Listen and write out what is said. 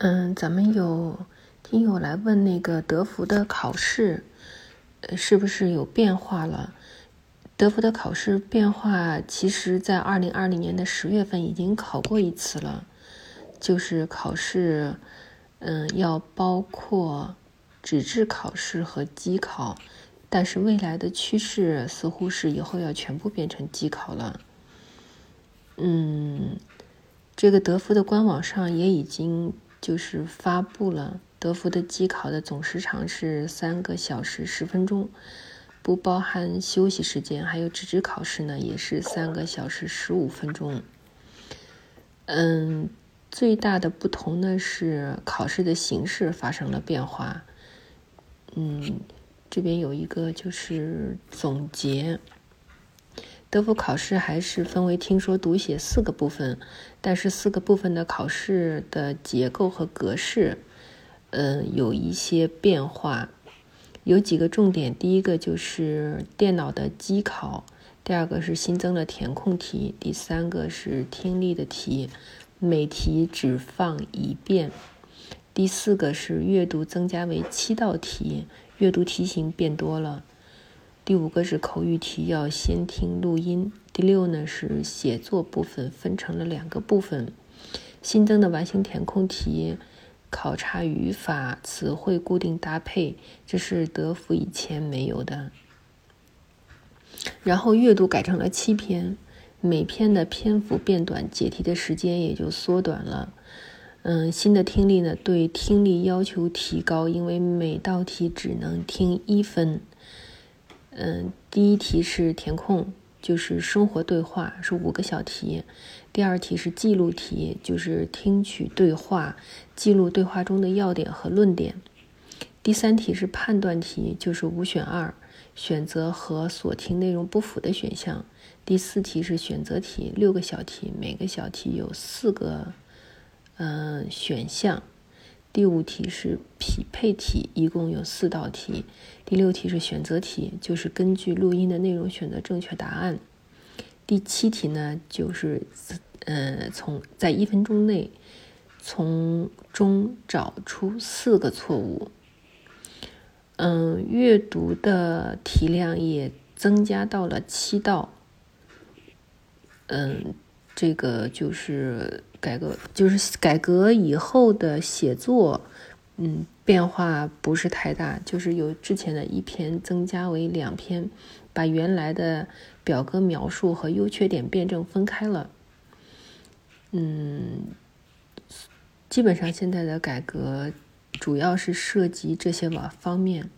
嗯，咱们有听友来问那个德福的考试，是不是有变化了？德福的考试变化，其实在二零二零年的十月份已经考过一次了，就是考试，嗯，要包括纸质考试和机考，但是未来的趋势似乎是以后要全部变成机考了。嗯，这个德福的官网上也已经。就是发布了德福的机考的总时长是三个小时十分钟，不包含休息时间。还有纸质考试呢，也是三个小时十五分钟。嗯，最大的不同呢是考试的形式发生了变化。嗯，这边有一个就是总结。德福考试还是分为听说读写四个部分，但是四个部分的考试的结构和格式，嗯，有一些变化。有几个重点，第一个就是电脑的机考，第二个是新增了填空题，第三个是听力的题，每题只放一遍，第四个是阅读增加为七道题，阅读题型变多了。第五个是口语题，要先听录音。第六呢是写作部分，分成了两个部分。新增的完形填空题，考察语法、词汇固定搭配，这是德福以前没有的。然后阅读改成了七篇，每篇的篇幅变短，解题的时间也就缩短了。嗯，新的听力呢，对听力要求提高，因为每道题只能听一分。嗯，第一题是填空，就是生活对话，是五个小题。第二题是记录题，就是听取对话，记录对话中的要点和论点。第三题是判断题，就是五选二，选择和所听内容不符的选项。第四题是选择题，六个小题，每个小题有四个嗯选项。第五题是匹配题，一共有四道题。第六题是选择题，就是根据录音的内容选择正确答案。第七题呢，就是呃，从在一分钟内从中找出四个错误。嗯，阅读的题量也增加到了七道。嗯。这个就是改革，就是改革以后的写作，嗯，变化不是太大，就是由之前的一篇增加为两篇，把原来的表格描述和优缺点辩证分开了。嗯，基本上现在的改革主要是涉及这些方方面。